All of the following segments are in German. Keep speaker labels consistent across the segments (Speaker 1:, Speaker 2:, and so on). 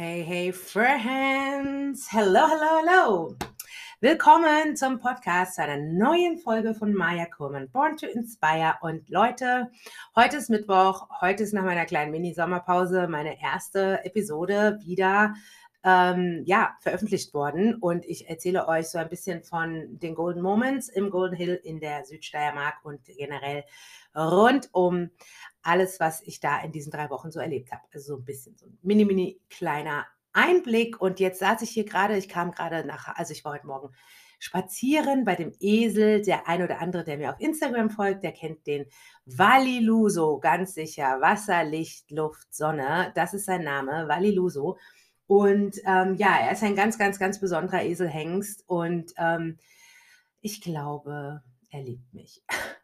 Speaker 1: Hey, hey, Friends! Hello, hello, hello! Willkommen zum Podcast zu einer neuen Folge von Maya Kurman, Born to Inspire. Und Leute, heute ist Mittwoch, heute ist nach meiner kleinen Mini-Sommerpause meine erste Episode wieder ähm, ja, veröffentlicht worden. Und ich erzähle euch so ein bisschen von den Golden Moments im Golden Hill in der Südsteiermark und generell rund um alles, was ich da in diesen drei Wochen so erlebt habe. Also so ein bisschen so ein mini, mini kleiner Einblick. Und jetzt saß ich hier gerade, ich kam gerade nach, also ich war heute Morgen spazieren bei dem Esel. Der ein oder andere, der mir auf Instagram folgt, der kennt den Valiluso, ganz sicher. Wasser, Licht, Luft, Sonne. Das ist sein Name, Valiluso. Und ähm, ja, er ist ein ganz, ganz, ganz besonderer Eselhengst. Und ähm, ich glaube, er liebt mich.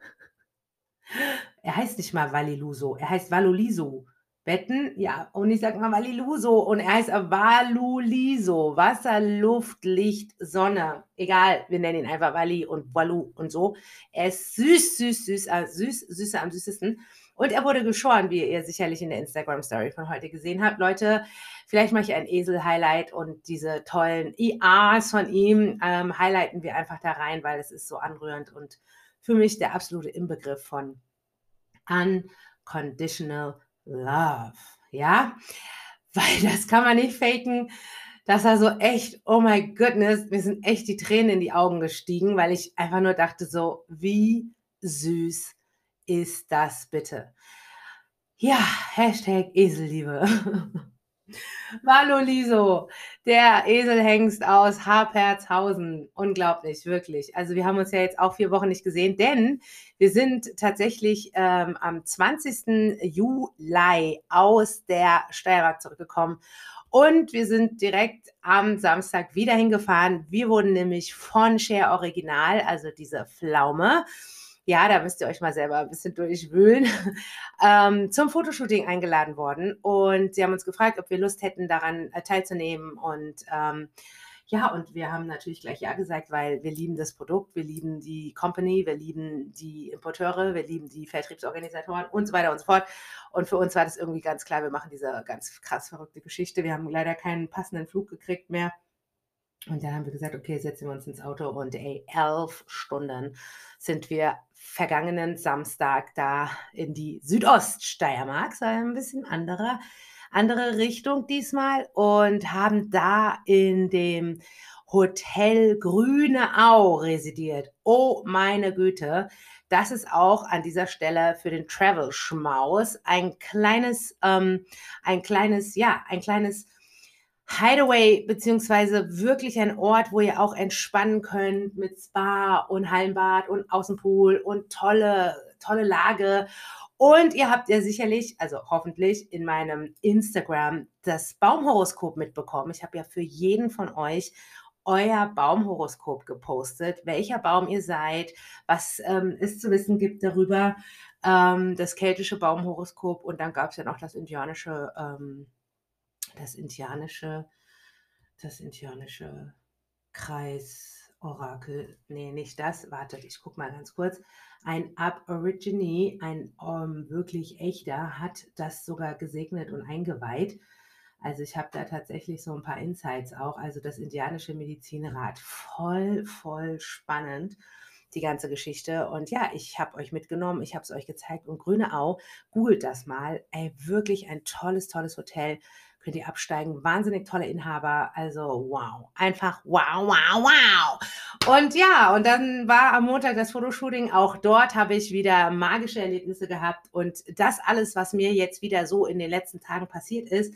Speaker 1: Er heißt nicht mal Valiluso, er heißt Valuliso. Wetten? Ja, und ich sag mal Valiluso und er heißt Valuliso. Wasser, Luft, Licht, Sonne. Egal, wir nennen ihn einfach Vali und Valu und so. Er ist süß, süß, süß, äh, süß, süßer am süßesten. Und er wurde geschoren, wie ihr sicherlich in der Instagram-Story von heute gesehen habt. Leute, vielleicht mache ich ein Esel-Highlight und diese tollen IAs von ihm ähm, highlighten wir einfach da rein, weil es ist so anrührend und für mich der absolute Inbegriff von Unconditional Love. Ja, weil das kann man nicht faken. Das war so echt, oh my goodness, mir sind echt die Tränen in die Augen gestiegen, weil ich einfach nur dachte so, wie süß ist das bitte? Ja, Hashtag Eselliebe. Valoliso, der Eselhengst aus Harperzhausen. Unglaublich, wirklich. Also wir haben uns ja jetzt auch vier Wochen nicht gesehen, denn wir sind tatsächlich ähm, am 20. Juli aus der Steiermark zurückgekommen und wir sind direkt am Samstag wieder hingefahren. Wir wurden nämlich von Share Original, also diese Pflaume, ja, da müsst ihr euch mal selber ein bisschen durchwühlen, ähm, zum Fotoshooting eingeladen worden. Und sie haben uns gefragt, ob wir Lust hätten, daran äh, teilzunehmen. Und ähm, ja, und wir haben natürlich gleich Ja gesagt, weil wir lieben das Produkt, wir lieben die Company, wir lieben die Importeure, wir lieben die Vertriebsorganisatoren und so weiter und so fort. Und für uns war das irgendwie ganz klar, wir machen diese ganz krass verrückte Geschichte. Wir haben leider keinen passenden Flug gekriegt mehr. Und dann haben wir gesagt, okay, setzen wir uns ins Auto und ey, elf Stunden sind wir vergangenen Samstag da in die Südoststeiermark, so ein bisschen anderer, andere Richtung diesmal und haben da in dem Hotel Grüne Au residiert. Oh meine Güte, das ist auch an dieser Stelle für den Travel Schmaus ein kleines, ähm, ein kleines, ja, ein kleines Hideaway, beziehungsweise wirklich ein Ort, wo ihr auch entspannen könnt mit Spa und Hallenbad und Außenpool und tolle, tolle Lage. Und ihr habt ja sicherlich, also hoffentlich in meinem Instagram das Baumhoroskop mitbekommen. Ich habe ja für jeden von euch euer Baumhoroskop gepostet, welcher Baum ihr seid, was ähm, es zu wissen gibt darüber, ähm, das keltische Baumhoroskop und dann gab es ja noch das indianische ähm, das indianische, das indianische Kreisorakel, nee, nicht das, wartet, ich gucke mal ganz kurz. Ein Aborigine, ein um, ähm, wirklich echter, hat das sogar gesegnet und eingeweiht. Also ich habe da tatsächlich so ein paar Insights auch. Also das indianische Medizinrat, voll, voll spannend die ganze Geschichte. Und ja, ich habe euch mitgenommen, ich habe es euch gezeigt. Und Grüne Au, googelt das mal. Ey, wirklich ein tolles, tolles Hotel könnt ihr absteigen. Wahnsinnig tolle Inhaber. Also wow. Einfach wow, wow, wow. Und ja, und dann war am Montag das Fotoshooting. Auch dort habe ich wieder magische Erlebnisse gehabt. Und das alles, was mir jetzt wieder so in den letzten Tagen passiert ist,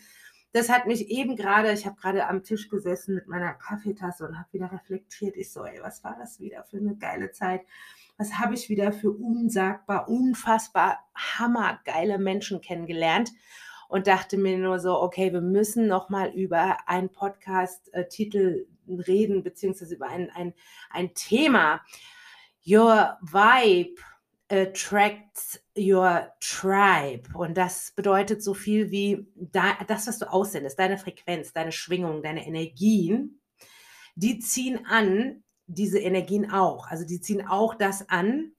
Speaker 1: das hat mich eben gerade, ich habe gerade am Tisch gesessen mit meiner Kaffeetasse und habe wieder reflektiert. Ich so, ey, was war das wieder für eine geile Zeit? Was habe ich wieder für unsagbar, unfassbar hammergeile Menschen kennengelernt? Und dachte mir nur so, okay, wir müssen noch mal über einen Podcast-Titel reden, beziehungsweise über ein, ein, ein Thema. Your Vibe attracts your tribe. Und das bedeutet so viel wie das, was du aussendest, deine Frequenz, deine Schwingung, deine Energien, die ziehen an diese Energien auch. Also die ziehen auch das an,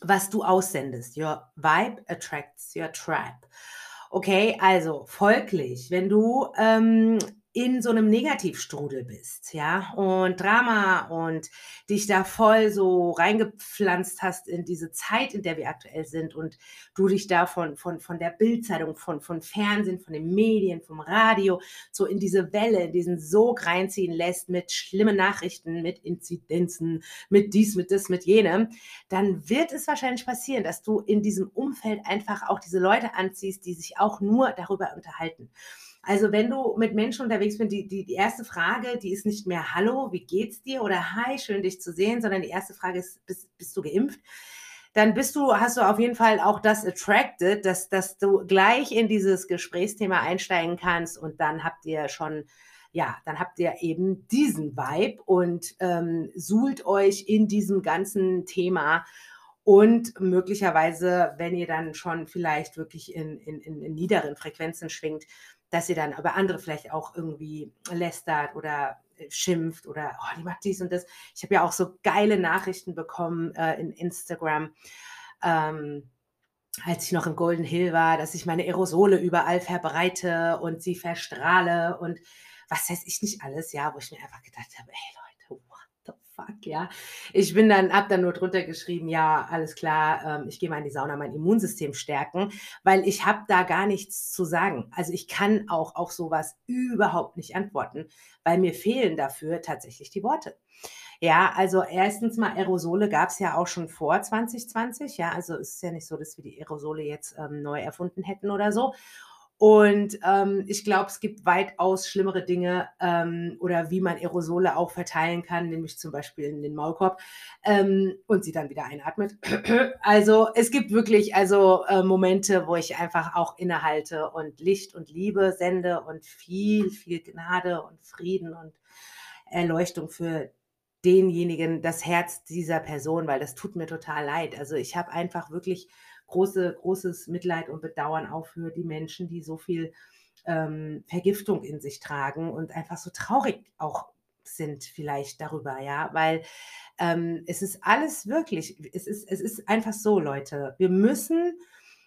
Speaker 1: was du aussendest. Your vibe attracts your tribe. Okay, also folglich, wenn du ähm, in so einem Negativstrudel bist, ja, und Drama und dich da voll so reingepflanzt hast in diese Zeit, in der wir aktuell sind und du dich da von, von, von der Bildzeitung, von, von Fernsehen, von den Medien, vom Radio so in diese Welle, in diesen Sog reinziehen lässt mit schlimmen Nachrichten, mit Inzidenzen, mit dies, mit das, mit jenem, dann wird es wahrscheinlich passieren, dass du in diesem Umfeld einfach auch diese Leute anziehst, die sich auch nur darüber unterhalten. Also wenn du mit Menschen unterwegs bist, die, die, die erste Frage, die ist nicht mehr Hallo, wie geht's dir oder Hi, schön dich zu sehen, sondern die erste Frage ist, bist, bist du geimpft? Dann bist du, hast du auf jeden Fall auch das attracted, dass, dass du gleich in dieses Gesprächsthema einsteigen kannst und dann habt ihr schon ja, dann habt ihr eben diesen Vibe und ähm, suhlt euch in diesem ganzen Thema und möglicherweise, wenn ihr dann schon vielleicht wirklich in, in, in niederen Frequenzen schwingt, dass ihr dann über andere vielleicht auch irgendwie lästert oder äh, schimpft oder oh, die macht dies und das. Ich habe ja auch so geile Nachrichten bekommen äh, in Instagram. Ähm, als ich noch im Golden Hill war, dass ich meine Aerosole überall verbreite und sie verstrahle und was weiß ich nicht alles, ja, wo ich mir einfach gedacht habe, ey Leute, fuck, ja. Ich bin dann, hab dann nur drunter geschrieben, ja, alles klar, ähm, ich gehe mal in die Sauna, mein Immunsystem stärken, weil ich habe da gar nichts zu sagen. Also ich kann auch auf sowas überhaupt nicht antworten, weil mir fehlen dafür tatsächlich die Worte. Ja, also erstens mal Aerosole gab es ja auch schon vor 2020. Ja, also es ist ja nicht so, dass wir die Aerosole jetzt ähm, neu erfunden hätten oder so. Und ähm, ich glaube, es gibt weitaus schlimmere Dinge ähm, oder wie man Aerosole auch verteilen kann, nämlich zum Beispiel in den Maulkorb ähm, und sie dann wieder einatmet. Also es gibt wirklich also äh, Momente, wo ich einfach auch innehalte und Licht und Liebe sende und viel, viel Gnade und Frieden und Erleuchtung für denjenigen, das Herz dieser Person, weil das tut mir total leid. Also ich habe einfach wirklich große, großes Mitleid und Bedauern auch für die Menschen, die so viel ähm, Vergiftung in sich tragen und einfach so traurig auch sind vielleicht darüber, ja, weil ähm, es ist alles wirklich, es ist, es ist einfach so, Leute, wir müssen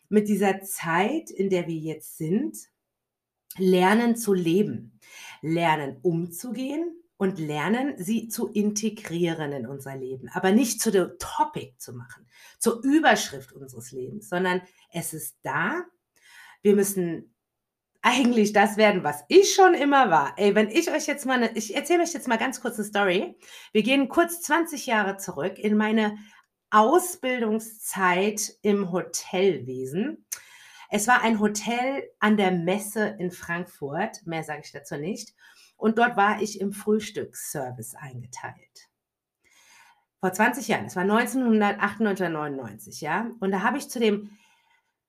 Speaker 1: mit dieser Zeit, in der wir jetzt sind, lernen zu leben, lernen umzugehen und lernen, sie zu integrieren in unser Leben, aber nicht zu der Topic zu machen, zur Überschrift unseres Lebens, sondern es ist da. Wir müssen eigentlich das werden, was ich schon immer war. Ey, wenn ich euch jetzt mal, eine, ich erzähle euch jetzt mal ganz kurz eine Story. Wir gehen kurz 20 Jahre zurück in meine Ausbildungszeit im Hotelwesen. Es war ein Hotel an der Messe in Frankfurt, mehr sage ich dazu nicht. Und dort war ich im Frühstücksservice eingeteilt. Vor 20 Jahren, das war 1998 99, ja. Und da habe ich zu dem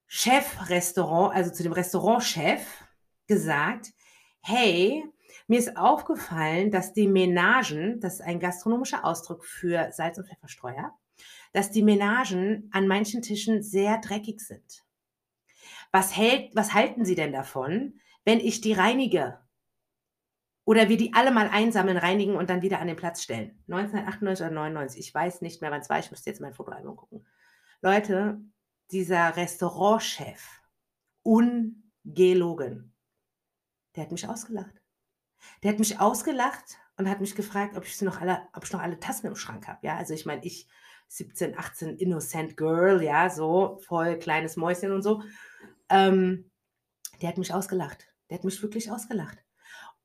Speaker 1: Chefrestaurant, also zu dem Restaurantchef gesagt, hey, mir ist aufgefallen, dass die Menagen, das ist ein gastronomischer Ausdruck für Salz- und Pfefferstreuer, dass die Menagen an manchen Tischen sehr dreckig sind. Was, hält, was halten Sie denn davon, wenn ich die reinige? Oder wir die alle mal einsammeln, reinigen und dann wieder an den Platz stellen. 1998 oder 99, ich weiß nicht mehr, wann es war, ich müsste jetzt mein Fotoalbum gucken. Leute, dieser Restaurantchef, ungelogen, der hat mich ausgelacht. Der hat mich ausgelacht und hat mich gefragt, ob ich noch alle, ob ich noch alle Tassen im Schrank habe. Ja, also ich meine, ich 17, 18, innocent Girl, ja, so voll kleines Mäuschen und so. Ähm, der hat mich ausgelacht. Der hat mich wirklich ausgelacht.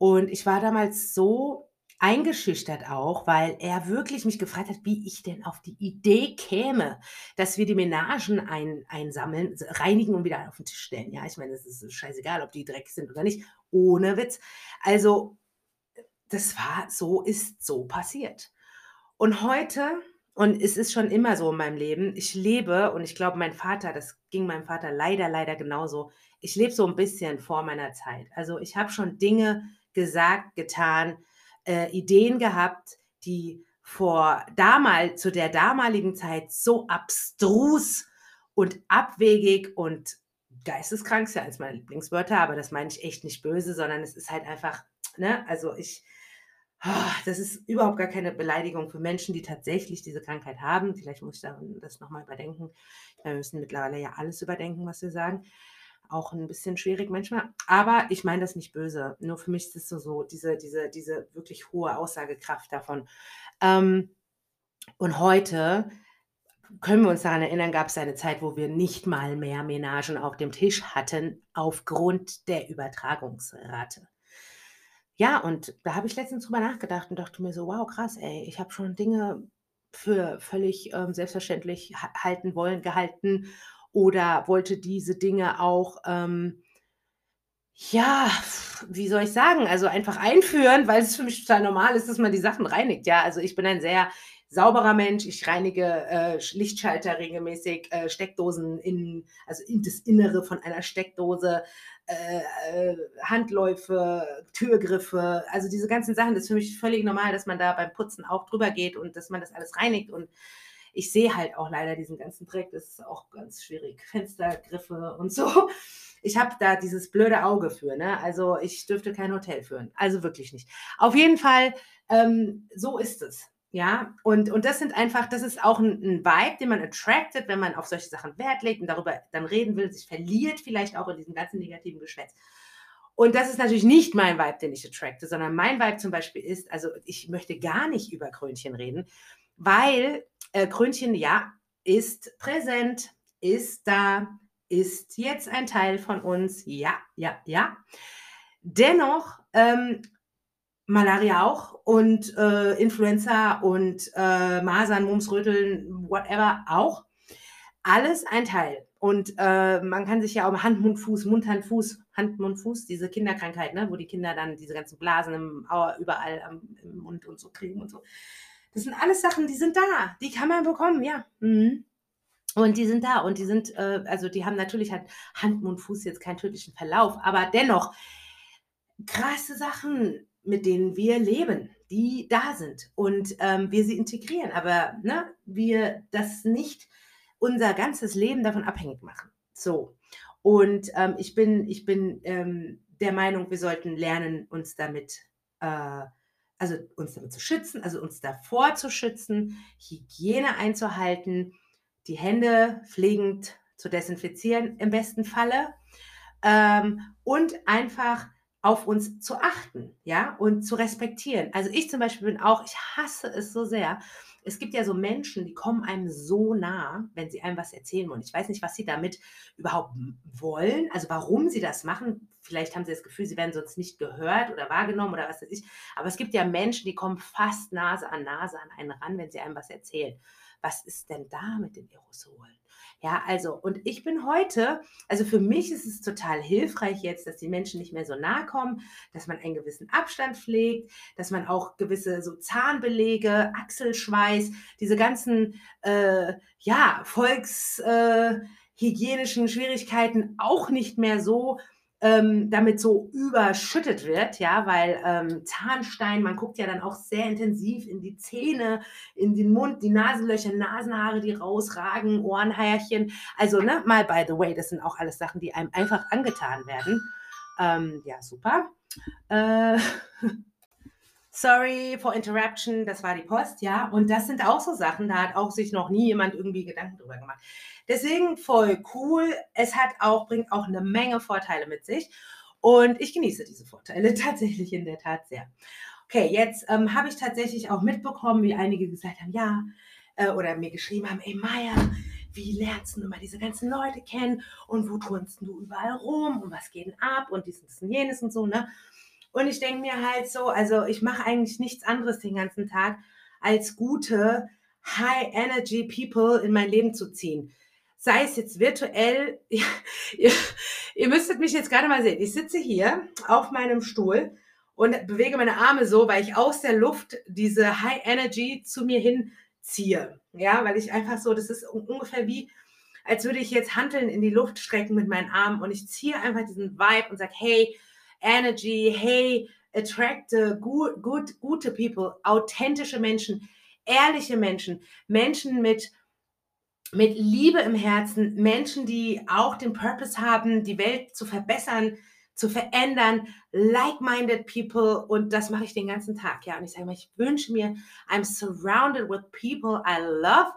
Speaker 1: Und ich war damals so eingeschüchtert auch, weil er wirklich mich gefragt hat, wie ich denn auf die Idee käme, dass wir die Menagen ein, einsammeln, reinigen und wieder auf den Tisch stellen. Ja, ich meine, es ist scheißegal, ob die dreckig sind oder nicht. Ohne Witz. Also, das war so, ist so passiert. Und heute, und es ist schon immer so in meinem Leben, ich lebe, und ich glaube, mein Vater, das ging meinem Vater leider, leider genauso, ich lebe so ein bisschen vor meiner Zeit. Also ich habe schon Dinge gesagt, getan, äh, Ideen gehabt, die vor damals, zu der damaligen Zeit so abstrus und abwegig und geisteskrank ist ja eines meiner Lieblingswörter, aber das meine ich echt nicht böse, sondern es ist halt einfach, ne, also ich, oh, das ist überhaupt gar keine Beleidigung für Menschen, die tatsächlich diese Krankheit haben. Vielleicht muss ich das nochmal überdenken. Wir müssen mittlerweile ja alles überdenken, was wir sagen auch ein bisschen schwierig manchmal. Aber ich meine das nicht böse. Nur für mich ist es so, so diese, diese, diese wirklich hohe Aussagekraft davon. Ähm, und heute können wir uns daran erinnern, gab es eine Zeit, wo wir nicht mal mehr Menagen auf dem Tisch hatten aufgrund der Übertragungsrate. Ja, und da habe ich letztens drüber nachgedacht und dachte mir so, wow, krass, ey, ich habe schon Dinge für völlig ähm, selbstverständlich halten wollen, gehalten oder wollte diese Dinge auch, ähm, ja, wie soll ich sagen, also einfach einführen, weil es für mich total normal ist, dass man die Sachen reinigt. Ja, also ich bin ein sehr sauberer Mensch. Ich reinige äh, Lichtschalter regelmäßig, äh, Steckdosen in, also in das Innere von einer Steckdose, äh, äh, Handläufe, Türgriffe, also diese ganzen Sachen. Das ist für mich völlig normal, dass man da beim Putzen auch drüber geht und dass man das alles reinigt und ich sehe halt auch leider diesen ganzen Dreck, das ist auch ganz schwierig. Fenstergriffe und so. Ich habe da dieses blöde Auge für, ne? Also ich dürfte kein Hotel führen. Also wirklich nicht. Auf jeden Fall, ähm, so ist es. Ja, und, und das sind einfach, das ist auch ein, ein, Vibe, den man attracted, wenn man auf solche Sachen Wert legt und darüber dann reden will, sich verliert vielleicht auch in diesem ganzen negativen Geschwätz. Und das ist natürlich nicht mein Vibe, den ich attracte, sondern mein Vibe zum Beispiel ist, also ich möchte gar nicht über Krönchen reden, weil äh, Krönchen, ja, ist präsent, ist da, ist jetzt ein Teil von uns, ja, ja, ja. Dennoch ähm, Malaria auch und äh, Influenza und äh, Masern, Mumps, Röteln, whatever auch. Alles ein Teil. Und äh, man kann sich ja auch Hand, Mund, Fuß, Mund, Hand, Fuß, Hand, Mund, Fuß, diese Kinderkrankheit, ne, wo die Kinder dann diese ganzen Blasen im, überall am, im Mund und so kriegen und so. Das sind alles Sachen, die sind da. Die kann man bekommen, ja. Mhm. Und die sind da und die sind, äh, also die haben natürlich hat Hand, Mund, Fuß jetzt keinen tödlichen Verlauf, aber dennoch krasse Sachen mit denen wir leben, die da sind und ähm, wir sie integrieren, aber ne, wir das nicht unser ganzes Leben davon abhängig machen. So. Und ähm, ich bin, ich bin ähm, der Meinung, wir sollten lernen, uns damit, äh, also uns damit zu schützen, also uns davor zu schützen, Hygiene einzuhalten, die Hände pflegend zu desinfizieren im besten Falle ähm, und einfach auf uns zu achten, ja, und zu respektieren. Also ich zum Beispiel bin auch, ich hasse es so sehr. Es gibt ja so Menschen, die kommen einem so nah, wenn sie einem was erzählen wollen. Ich weiß nicht, was sie damit überhaupt wollen, also warum sie das machen. Vielleicht haben sie das Gefühl, sie werden sonst nicht gehört oder wahrgenommen oder was weiß ich. Aber es gibt ja Menschen, die kommen fast Nase an Nase an einen ran, wenn sie einem was erzählen. Was ist denn da mit den Aerosolen? Ja, also, und ich bin heute, also für mich ist es total hilfreich jetzt, dass die Menschen nicht mehr so nahe kommen, dass man einen gewissen Abstand pflegt, dass man auch gewisse so Zahnbelege, Achselschweiß, diese ganzen, äh, ja, volkshygienischen äh, Schwierigkeiten auch nicht mehr so ähm, damit so überschüttet wird, ja, weil ähm, Zahnstein, man guckt ja dann auch sehr intensiv in die Zähne, in den Mund, die Nasenlöcher, Nasenhaare, die rausragen, Ohrenhärchen. Also, ne, mal by the way, das sind auch alles Sachen, die einem einfach angetan werden. Ähm, ja, super. Äh, Sorry for interruption, das war die Post, ja. Und das sind auch so Sachen, da hat auch sich noch nie jemand irgendwie Gedanken drüber gemacht. Deswegen voll cool. Es hat auch, bringt auch eine Menge Vorteile mit sich. Und ich genieße diese Vorteile tatsächlich in der Tat sehr. Okay, jetzt ähm, habe ich tatsächlich auch mitbekommen, wie einige gesagt haben, ja, äh, oder mir geschrieben haben, ey Maya, wie lernst du immer diese ganzen Leute kennen und wo turnst du überall rum und was geht denn ab und dies und jenes und so, ne? Und ich denke mir halt so, also ich mache eigentlich nichts anderes den ganzen Tag, als gute High Energy People in mein Leben zu ziehen. Sei es jetzt virtuell, ihr, ihr müsstet mich jetzt gerade mal sehen. Ich sitze hier auf meinem Stuhl und bewege meine Arme so, weil ich aus der Luft diese High Energy zu mir hinziehe. Ja, weil ich einfach so, das ist ungefähr wie, als würde ich jetzt Handeln in die Luft strecken mit meinen Armen und ich ziehe einfach diesen Vibe und sage, hey, Energy, hey, attract good, good, gute people, authentische Menschen, ehrliche Menschen, Menschen mit, mit Liebe im Herzen, Menschen, die auch den Purpose haben, die Welt zu verbessern, zu verändern, like-minded people und das mache ich den ganzen Tag. Ja, und ich sage mal, ich wünsche mir, I'm surrounded with people I love,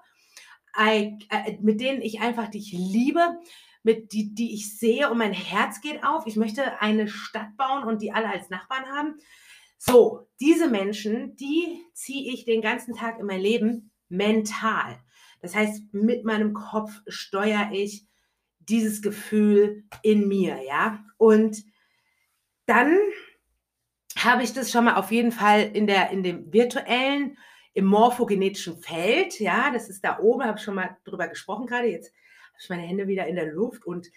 Speaker 1: I, äh, mit denen ich einfach dich liebe, mit die, die ich sehe und mein Herz geht auf. Ich möchte eine Stadt bauen und die alle als Nachbarn haben. So, diese Menschen, die ziehe ich den ganzen Tag in mein Leben mental. Das heißt, mit meinem Kopf steuere ich dieses Gefühl in mir, ja. Und dann habe ich das schon mal auf jeden Fall in, der, in dem virtuellen, im morphogenetischen Feld, ja, das ist da oben, habe ich schon mal drüber gesprochen gerade. Jetzt habe ich meine Hände wieder in der Luft und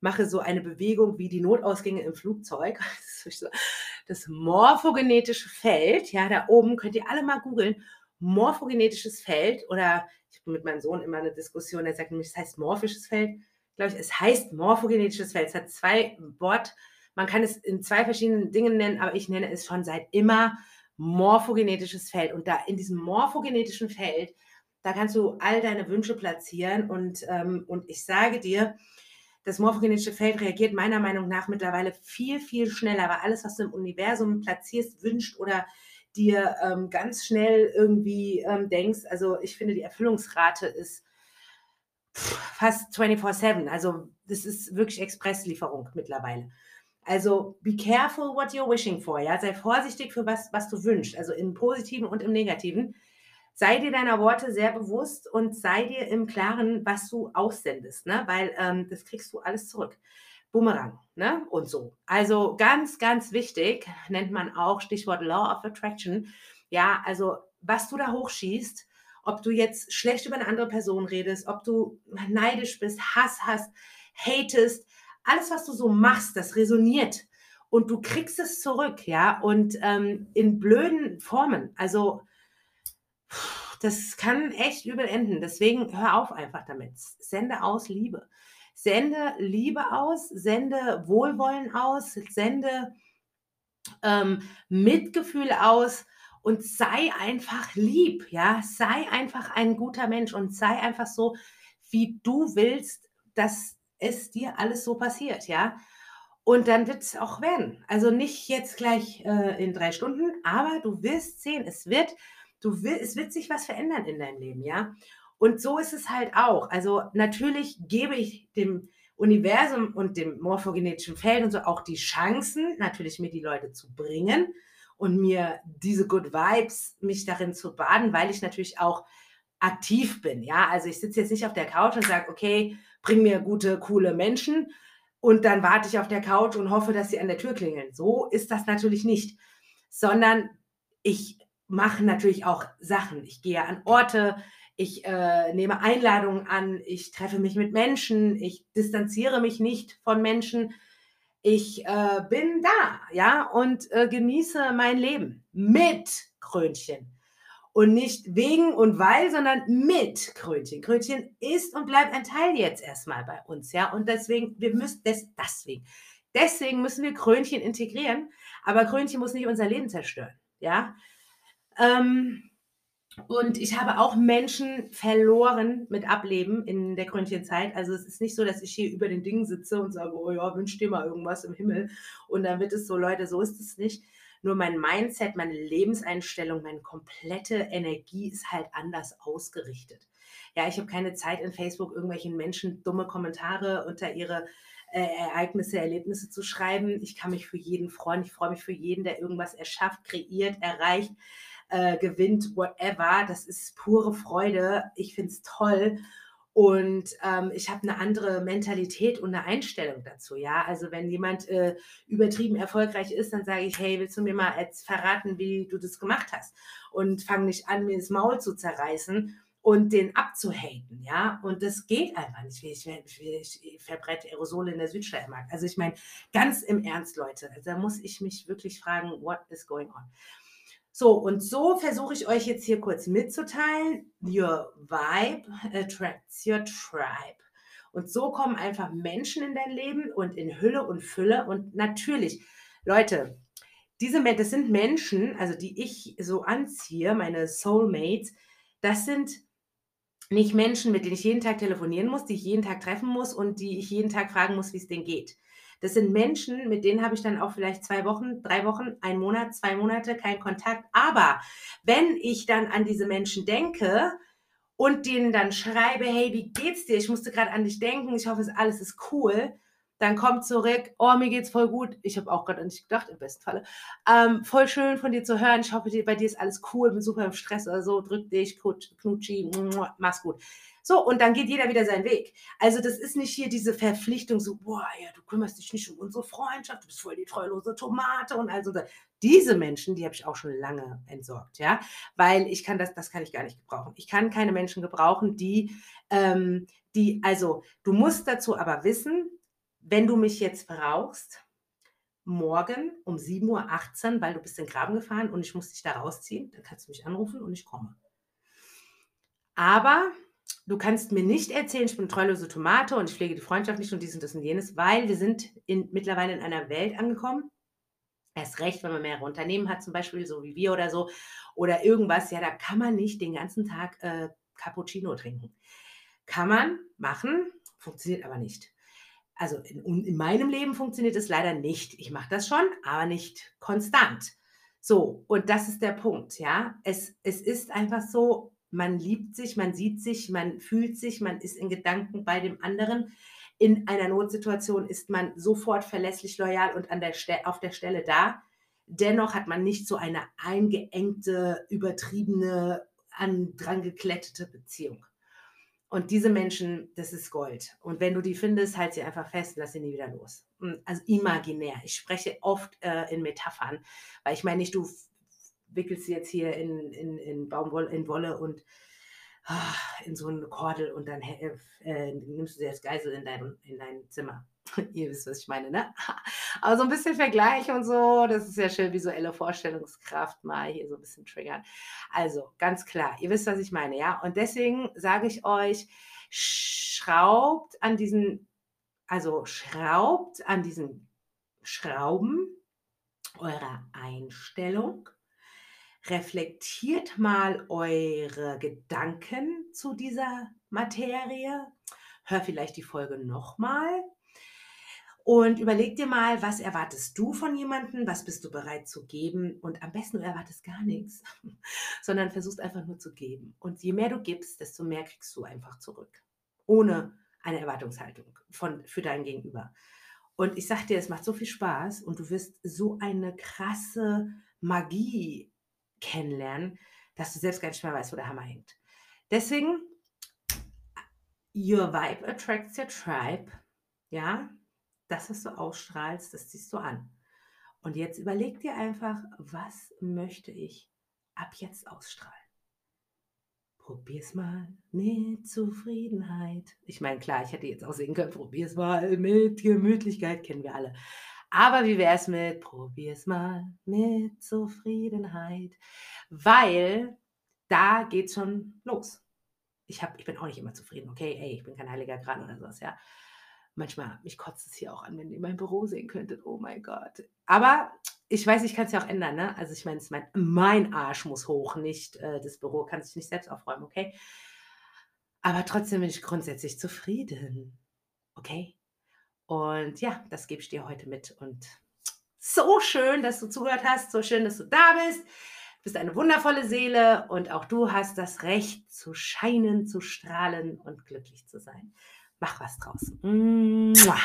Speaker 1: mache so eine Bewegung wie die Notausgänge im Flugzeug. Das, morphogenetische Feld, ja, da oben könnt ihr alle mal googeln. Morphogenetisches Feld oder ich habe mit meinem Sohn immer eine Diskussion, der sagt nämlich, es heißt morphisches Feld. Glaube ich, es heißt morphogenetisches Feld. Es hat zwei Wort, man kann es in zwei verschiedenen Dingen nennen, aber ich nenne es schon seit immer morphogenetisches Feld. Und da in diesem morphogenetischen Feld, da kannst du all deine Wünsche platzieren. Und, ähm, und ich sage dir, das morphogenetische Feld reagiert meiner Meinung nach mittlerweile viel, viel schneller, weil alles, was du im Universum platzierst, wünscht oder dir ähm, ganz schnell irgendwie ähm, denkst, also ich finde, die Erfüllungsrate ist fast 24-7. Also das ist wirklich Expresslieferung mittlerweile. Also be careful what you're wishing for. Ja, sei vorsichtig für was, was du wünschst. Also im Positiven und im Negativen. Sei dir deiner Worte sehr bewusst und sei dir im Klaren, was du aussendest, ne? Weil ähm, das kriegst du alles zurück. Bumerang, ne? Und so. Also ganz, ganz wichtig, nennt man auch Stichwort Law of Attraction. Ja, also was du da hochschießt, ob du jetzt schlecht über eine andere Person redest, ob du neidisch bist, Hass hast, hatest, alles, was du so machst, das resoniert und du kriegst es zurück, ja, und ähm, in blöden Formen. Also, das kann echt übel enden. Deswegen hör auf einfach damit. Sende aus Liebe. Sende Liebe aus, sende Wohlwollen aus, sende ähm, Mitgefühl aus und sei einfach lieb, ja, sei einfach ein guter Mensch und sei einfach so, wie du willst, dass es dir alles so passiert, ja. Und dann wird es auch werden. Also nicht jetzt gleich äh, in drei Stunden, aber du wirst sehen, es wird, du will, es wird sich was verändern in deinem Leben, ja. Und so ist es halt auch. Also natürlich gebe ich dem Universum und dem morphogenetischen Feld und so auch die Chancen, natürlich mir die Leute zu bringen und mir diese Good Vibes, mich darin zu baden, weil ich natürlich auch aktiv bin. Ja, also ich sitze jetzt nicht auf der Couch und sage, okay, bring mir gute, coole Menschen und dann warte ich auf der Couch und hoffe, dass sie an der Tür klingeln. So ist das natürlich nicht, sondern ich mache natürlich auch Sachen. Ich gehe an Orte, ich äh, nehme Einladungen an, ich treffe mich mit Menschen, ich distanziere mich nicht von Menschen. Ich äh, bin da, ja, und äh, genieße mein Leben mit Krönchen und nicht wegen und weil, sondern mit Krönchen. Krönchen ist und bleibt ein Teil jetzt erstmal bei uns, ja. Und deswegen, wir müssen das, deswegen, deswegen müssen wir Krönchen integrieren, aber Krönchen muss nicht unser Leben zerstören, ja. Ähm, und ich habe auch Menschen verloren mit Ableben in der Krönchenzeit. Also es ist nicht so, dass ich hier über den Dingen sitze und sage, oh ja, wünsch dir mal irgendwas im Himmel. Und dann wird es so, Leute, so ist es nicht. Nur mein Mindset, meine Lebenseinstellung, meine komplette Energie ist halt anders ausgerichtet. Ja, ich habe keine Zeit in Facebook irgendwelchen Menschen dumme Kommentare unter ihre äh, Ereignisse, Erlebnisse zu schreiben. Ich kann mich für jeden freuen. Ich freue mich für jeden, der irgendwas erschafft, kreiert, erreicht, äh, gewinnt, whatever. Das ist pure Freude. Ich finde es toll. Und ähm, ich habe eine andere Mentalität und eine Einstellung dazu. Ja, also wenn jemand äh, übertrieben erfolgreich ist, dann sage ich, hey, willst du mir mal jetzt verraten, wie du das gemacht hast? Und fange nicht an, mir das Maul zu zerreißen und den abzuhaten, ja. Und das geht einfach nicht. Ich, ich, ich verbreite Aerosole in der Südsteiermark. Also ich meine, ganz im Ernst, Leute, also da muss ich mich wirklich fragen, what is going on? So, und so versuche ich euch jetzt hier kurz mitzuteilen. Your vibe attracts your tribe. Und so kommen einfach Menschen in dein Leben und in Hülle und Fülle. Und natürlich, Leute, diese das sind Menschen, also die ich so anziehe, meine Soulmates, das sind nicht Menschen, mit denen ich jeden Tag telefonieren muss, die ich jeden Tag treffen muss und die ich jeden Tag fragen muss, wie es denen geht. Das sind Menschen, mit denen habe ich dann auch vielleicht zwei Wochen, drei Wochen, ein Monat, zwei Monate keinen Kontakt. Aber wenn ich dann an diese Menschen denke und denen dann schreibe, hey, wie geht's dir? Ich musste gerade an dich denken, ich hoffe, alles ist cool. Dann kommt zurück, oh, mir geht's voll gut. Ich habe auch gerade an dich gedacht, im besten Falle. Ähm, voll schön von dir zu hören. Ich hoffe, bei dir ist alles cool, bin super im Stress oder so. Drück dich, knutschi, mach's gut. So, und dann geht jeder wieder seinen Weg. Also das ist nicht hier diese Verpflichtung, so, boah, ja, du kümmerst dich nicht um unsere Freundschaft, du bist voll die treulose Tomate und also diese Menschen, die habe ich auch schon lange entsorgt, ja, weil ich kann das, das kann ich gar nicht gebrauchen. Ich kann keine Menschen gebrauchen, die, ähm, die, also du musst dazu aber wissen, wenn du mich jetzt brauchst, morgen um 7.18 Uhr, weil du bist in den Graben gefahren und ich muss dich da rausziehen, dann kannst du mich anrufen und ich komme. Aber du kannst mir nicht erzählen, ich bin treulose Tomate und ich pflege die Freundschaft nicht und dies und das und jenes, weil wir sind in, mittlerweile in einer Welt angekommen. Erst recht, wenn man mehrere Unternehmen hat, zum Beispiel, so wie wir oder so, oder irgendwas, ja, da kann man nicht den ganzen Tag äh, Cappuccino trinken. Kann man machen, funktioniert aber nicht. Also in, in meinem Leben funktioniert es leider nicht. Ich mache das schon, aber nicht konstant. So, und das ist der Punkt, ja. Es, es ist einfach so, man liebt sich, man sieht sich, man fühlt sich, man ist in Gedanken bei dem anderen. In einer Notsituation ist man sofort verlässlich, loyal und an der auf der Stelle da. Dennoch hat man nicht so eine eingeengte, übertriebene, an, dran geklettete Beziehung. Und diese Menschen, das ist Gold. Und wenn du die findest, halt sie einfach fest, lass sie nie wieder los. Hm, also imaginär. Ich spreche oft äh, in Metaphern, weil ich meine nicht, du wickelst sie jetzt hier in, in, in Baumwolle, in Wolle und ah, in so eine Kordel und dann äh, äh, nimmst du sie als Geisel in dein, in dein Zimmer. Ihr wisst, was ich meine, ne? Aber so ein bisschen Vergleich und so, das ist ja schön visuelle Vorstellungskraft, mal hier so ein bisschen triggern. Also, ganz klar, ihr wisst, was ich meine, ja? Und deswegen sage ich euch, schraubt an diesen, also schraubt an diesen Schrauben eurer Einstellung reflektiert mal eure Gedanken zu dieser Materie. Hör vielleicht die Folge nochmal und überleg dir mal, was erwartest du von jemandem, was bist du bereit zu geben und am besten du erwartest gar nichts, sondern versuchst einfach nur zu geben. Und je mehr du gibst, desto mehr kriegst du einfach zurück, ohne eine Erwartungshaltung von, für dein Gegenüber. Und ich sag dir, es macht so viel Spaß und du wirst so eine krasse Magie kennenlernen, dass du selbst gar nicht mehr weißt, wo der Hammer hängt. Deswegen, your vibe attracts your tribe. Ja, das, was du ausstrahlst, das ziehst du an. Und jetzt überleg dir einfach, was möchte ich ab jetzt ausstrahlen? Probier's mal mit Zufriedenheit. Ich meine, klar, ich hätte jetzt auch singen können, probier's mal mit Gemütlichkeit, kennen wir alle. Aber wie wäre es mit probier's mal mit Zufriedenheit? Weil da geht schon los. Ich, hab, ich bin auch nicht immer zufrieden, okay? Ey, ich bin kein heiliger Gran oder sowas, ja. Manchmal, mich kotzt es hier auch an, wenn ihr mein Büro sehen könntet. Oh mein Gott. Aber ich weiß, ich kann es ja auch ändern, ne? Also ich meine, mein, mein Arsch muss hoch, nicht äh, das Büro kann sich nicht selbst aufräumen, okay? Aber trotzdem bin ich grundsätzlich zufrieden. Okay? Und ja, das gebe ich dir heute mit. Und so schön, dass du zugehört hast, so schön, dass du da bist. Du bist eine wundervolle Seele und auch du hast das Recht zu scheinen, zu strahlen und glücklich zu sein. Mach was draus. Mua.